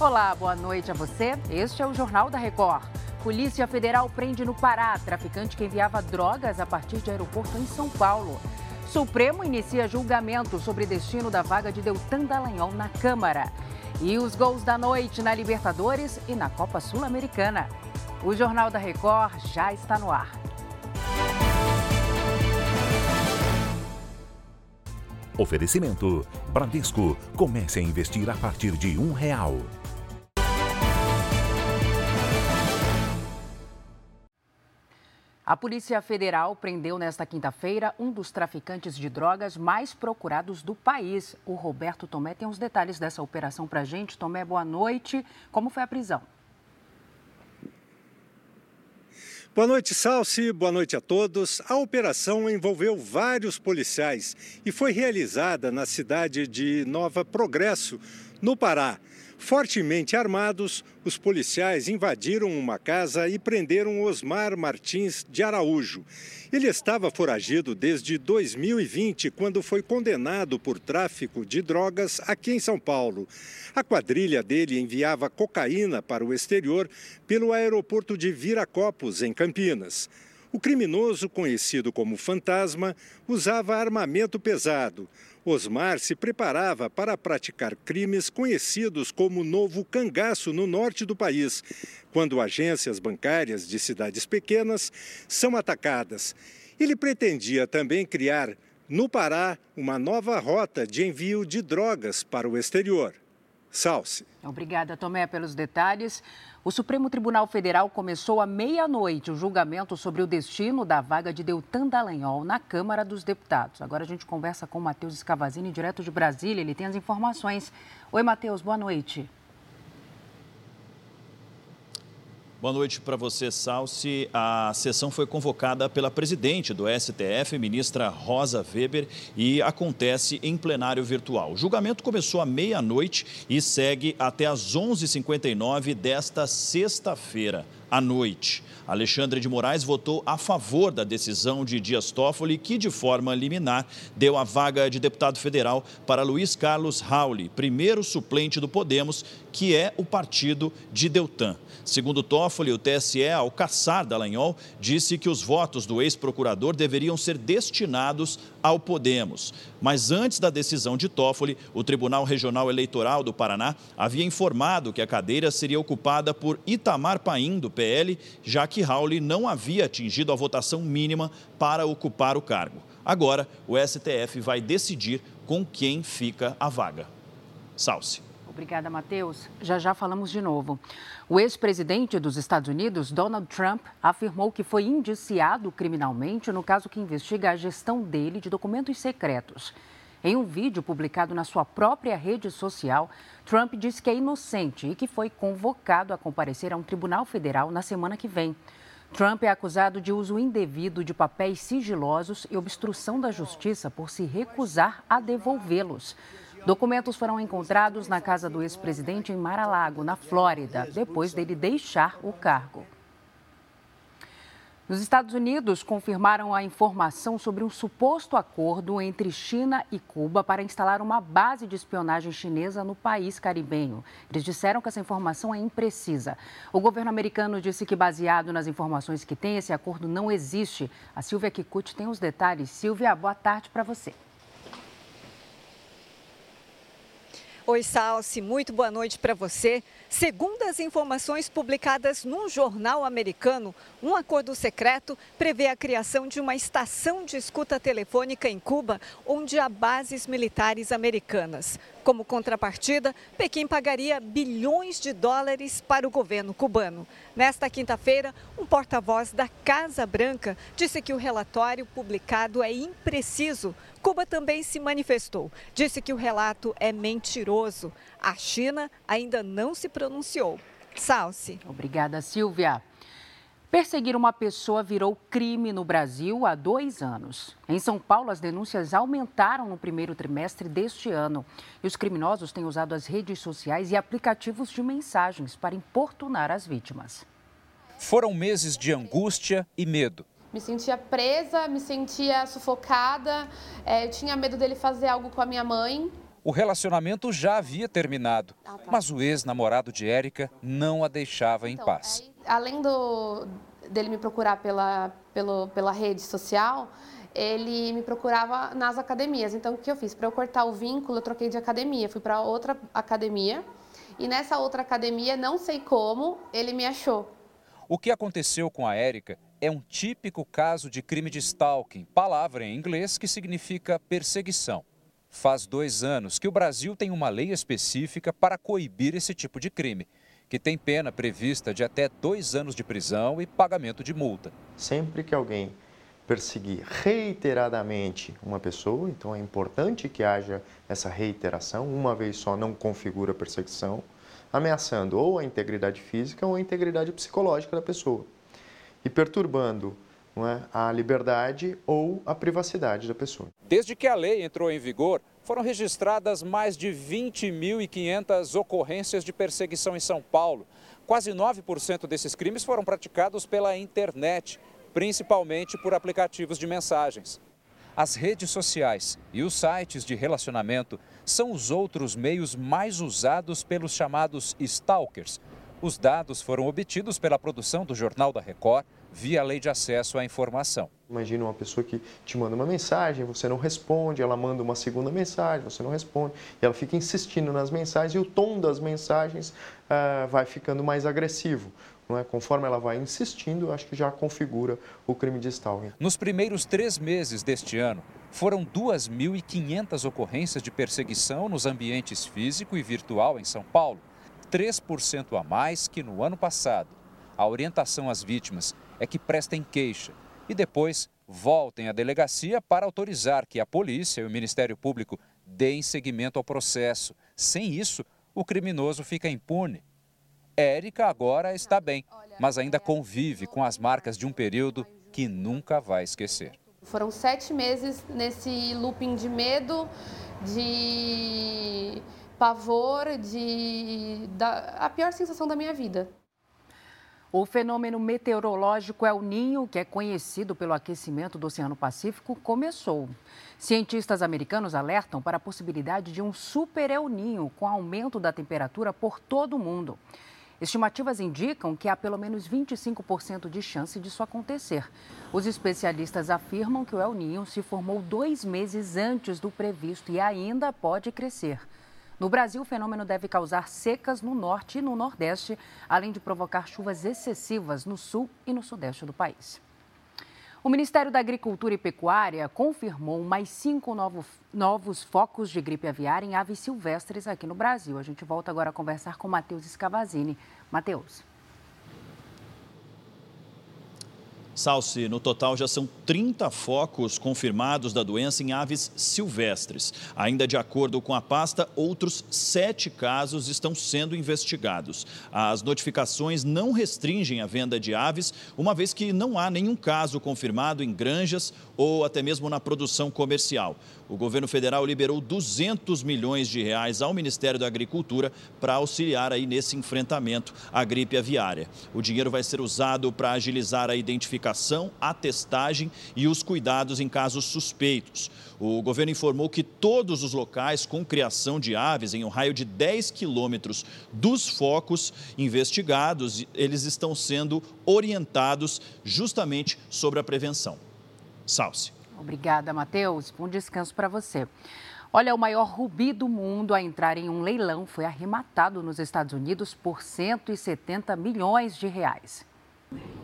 Olá, boa noite a você. Este é o Jornal da Record. Polícia Federal prende no Pará traficante que enviava drogas a partir de aeroporto em São Paulo. Supremo inicia julgamento sobre destino da vaga de Deltan Dallagnol na Câmara. E os gols da noite na Libertadores e na Copa Sul-Americana. O Jornal da Record já está no ar. Oferecimento: Bradesco. Comece a investir a partir de um real. A Polícia Federal prendeu nesta quinta-feira um dos traficantes de drogas mais procurados do país. O Roberto Tomé tem os detalhes dessa operação para a gente. Tomé, boa noite. Como foi a prisão? Boa noite, Salsi. Boa noite a todos. A operação envolveu vários policiais e foi realizada na cidade de Nova Progresso, no Pará. Fortemente armados, os policiais invadiram uma casa e prenderam Osmar Martins de Araújo. Ele estava foragido desde 2020, quando foi condenado por tráfico de drogas aqui em São Paulo. A quadrilha dele enviava cocaína para o exterior pelo aeroporto de Viracopos, em Campinas. O criminoso, conhecido como Fantasma, usava armamento pesado. Osmar se preparava para praticar crimes conhecidos como Novo Cangaço no norte do país, quando agências bancárias de cidades pequenas são atacadas. Ele pretendia também criar, no Pará, uma nova rota de envio de drogas para o exterior. Salce. Obrigada, Tomé, pelos detalhes. O Supremo Tribunal Federal começou à meia-noite o julgamento sobre o destino da vaga de Deltan Dallagnol na Câmara dos Deputados. Agora a gente conversa com o Matheus Escavazini, direto de Brasília. Ele tem as informações. Oi, Matheus, boa noite. Boa noite para você, Salsi. A sessão foi convocada pela presidente do STF, ministra Rosa Weber, e acontece em plenário virtual. O julgamento começou à meia-noite e segue até às 11h59 desta sexta-feira à noite. Alexandre de Moraes votou a favor da decisão de Dias Toffoli, que, de forma liminar, deu a vaga de deputado federal para Luiz Carlos Rauli, primeiro suplente do Podemos, que é o partido de Deltan. Segundo Toffoli, o TSE, ao caçar Dallagnol, disse que os votos do ex-procurador deveriam ser destinados ao Podemos. Mas antes da decisão de Toffoli, o Tribunal Regional Eleitoral do Paraná havia informado que a cadeira seria ocupada por Itamar Paim, do PL, já que Rauli não havia atingido a votação mínima para ocupar o cargo. Agora, o STF vai decidir com quem fica a vaga. Salce. Obrigada, Matheus. Já já falamos de novo. O ex-presidente dos Estados Unidos, Donald Trump, afirmou que foi indiciado criminalmente no caso que investiga a gestão dele de documentos secretos. Em um vídeo publicado na sua própria rede social, Trump disse que é inocente e que foi convocado a comparecer a um tribunal federal na semana que vem. Trump é acusado de uso indevido de papéis sigilosos e obstrução da justiça por se recusar a devolvê-los. Documentos foram encontrados na casa do ex-presidente em Mar-a-Lago, na Flórida, depois dele deixar o cargo. Nos Estados Unidos, confirmaram a informação sobre um suposto acordo entre China e Cuba para instalar uma base de espionagem chinesa no país caribenho. Eles disseram que essa informação é imprecisa. O governo americano disse que, baseado nas informações que tem, esse acordo não existe. A Silvia Kikuchi tem os detalhes. Silvia, boa tarde para você. Oi, Salsi, muito boa noite para você. Segundo as informações publicadas num jornal americano, um acordo secreto prevê a criação de uma estação de escuta telefônica em Cuba, onde há bases militares americanas. Como contrapartida, Pequim pagaria bilhões de dólares para o governo cubano. Nesta quinta-feira, um porta-voz da Casa Branca disse que o relatório publicado é impreciso. Cuba também se manifestou, disse que o relato é mentiroso. A China ainda não se pronunciou. Salce. Obrigada, Silvia. Perseguir uma pessoa virou crime no Brasil há dois anos. Em São Paulo, as denúncias aumentaram no primeiro trimestre deste ano. E os criminosos têm usado as redes sociais e aplicativos de mensagens para importunar as vítimas. Foram meses de angústia e medo. Me sentia presa, me sentia sufocada, é, eu tinha medo dele fazer algo com a minha mãe. O relacionamento já havia terminado, mas o ex-namorado de Érica não a deixava em então, paz. Além do, dele me procurar pela, pelo, pela rede social, ele me procurava nas academias. Então, o que eu fiz? Para eu cortar o vínculo, eu troquei de academia. Fui para outra academia e nessa outra academia, não sei como, ele me achou. O que aconteceu com a Érica é um típico caso de crime de stalking, palavra em inglês que significa perseguição. Faz dois anos que o Brasil tem uma lei específica para coibir esse tipo de crime, que tem pena prevista de até dois anos de prisão e pagamento de multa. Sempre que alguém perseguir reiteradamente uma pessoa, então é importante que haja essa reiteração, uma vez só não configura perseguição, ameaçando ou a integridade física ou a integridade psicológica da pessoa e perturbando é, a liberdade ou a privacidade da pessoa. Desde que a lei entrou em vigor, foram registradas mais de 20.500 ocorrências de perseguição em São Paulo. Quase 9% desses crimes foram praticados pela internet, principalmente por aplicativos de mensagens. As redes sociais e os sites de relacionamento são os outros meios mais usados pelos chamados stalkers. Os dados foram obtidos pela produção do Jornal da Record via lei de acesso à informação. Imagina uma pessoa que te manda uma mensagem, você não responde, ela manda uma segunda mensagem, você não responde, e ela fica insistindo nas mensagens e o tom das mensagens uh, vai ficando mais agressivo. Não é? Conforme ela vai insistindo, acho que já configura o crime de stalking. Nos primeiros três meses deste ano, foram 2.500 ocorrências de perseguição nos ambientes físico e virtual em São Paulo, 3% a mais que no ano passado. A orientação às vítimas é que prestem queixa e depois voltem à delegacia para autorizar que a polícia e o Ministério Público deem seguimento ao processo. Sem isso, o criminoso fica impune. Érica agora está bem, mas ainda convive com as marcas de um período que nunca vai esquecer. Foram sete meses nesse looping de medo, de pavor, de da, a pior sensação da minha vida. O fenômeno meteorológico El Ninho, que é conhecido pelo aquecimento do Oceano Pacífico, começou. Cientistas americanos alertam para a possibilidade de um super El Ninho com aumento da temperatura por todo o mundo. Estimativas indicam que há pelo menos 25% de chance disso acontecer. Os especialistas afirmam que o El Ninho se formou dois meses antes do previsto e ainda pode crescer. No Brasil, o fenômeno deve causar secas no norte e no nordeste, além de provocar chuvas excessivas no sul e no sudeste do país. O Ministério da Agricultura e Pecuária confirmou mais cinco novos, novos focos de gripe aviária em aves silvestres aqui no Brasil. A gente volta agora a conversar com Matheus Scavazini. Matheus. Salsi, no total já são 30 focos confirmados da doença em aves silvestres. Ainda de acordo com a pasta, outros sete casos estão sendo investigados. As notificações não restringem a venda de aves, uma vez que não há nenhum caso confirmado em granjas ou até mesmo na produção comercial. O governo federal liberou 200 milhões de reais ao Ministério da Agricultura para auxiliar aí nesse enfrentamento à gripe aviária. O dinheiro vai ser usado para agilizar a identificação identificação, a testagem e os cuidados em casos suspeitos. O governo informou que todos os locais com criação de aves em um raio de 10 quilômetros dos focos investigados, eles estão sendo orientados justamente sobre a prevenção. Salce. Obrigada, Matheus. Bom descanso para você. Olha, o maior rubi do mundo a entrar em um leilão foi arrematado nos Estados Unidos por 170 milhões de reais.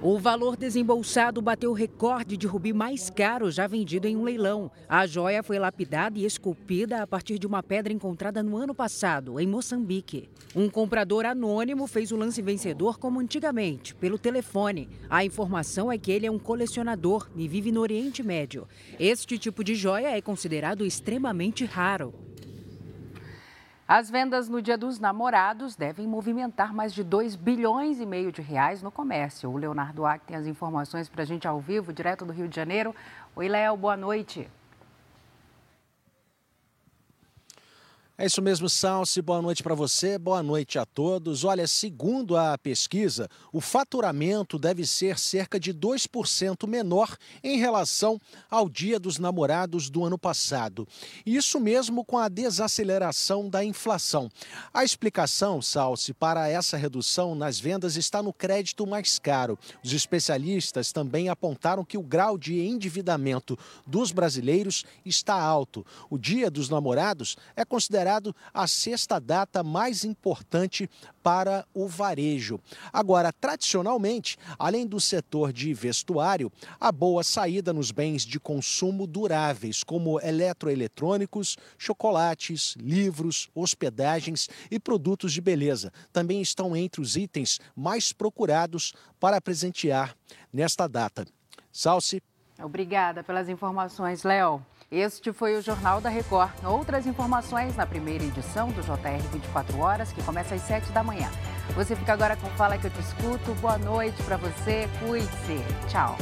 O valor desembolsado bateu o recorde de rubi mais caro já vendido em um leilão. A joia foi lapidada e esculpida a partir de uma pedra encontrada no ano passado, em Moçambique. Um comprador anônimo fez o lance vencedor como antigamente, pelo telefone. A informação é que ele é um colecionador e vive no Oriente Médio. Este tipo de joia é considerado extremamente raro. As vendas no Dia dos Namorados devem movimentar mais de 2 bilhões e meio de reais no comércio. O Leonardo Ack tem as informações para a gente ao vivo, direto do Rio de Janeiro. Oi, Léo, boa noite. É isso mesmo, Salsi. Boa noite para você, boa noite a todos. Olha, segundo a pesquisa, o faturamento deve ser cerca de 2% menor em relação ao Dia dos Namorados do ano passado. Isso mesmo com a desaceleração da inflação. A explicação, Salsi, para essa redução nas vendas está no crédito mais caro. Os especialistas também apontaram que o grau de endividamento dos brasileiros está alto. O Dia dos Namorados é considerado considerado a sexta data mais importante para o varejo. Agora, tradicionalmente, além do setor de vestuário, a boa saída nos bens de consumo duráveis, como eletroeletrônicos, chocolates, livros, hospedagens e produtos de beleza, também estão entre os itens mais procurados para presentear nesta data. Salce. Obrigada pelas informações, Léo. Este foi o Jornal da Record. Outras informações na primeira edição do JR 24 Horas, que começa às 7 da manhã. Você fica agora com Fala que eu te escuto. Boa noite para você. Cuide-se. Tchau.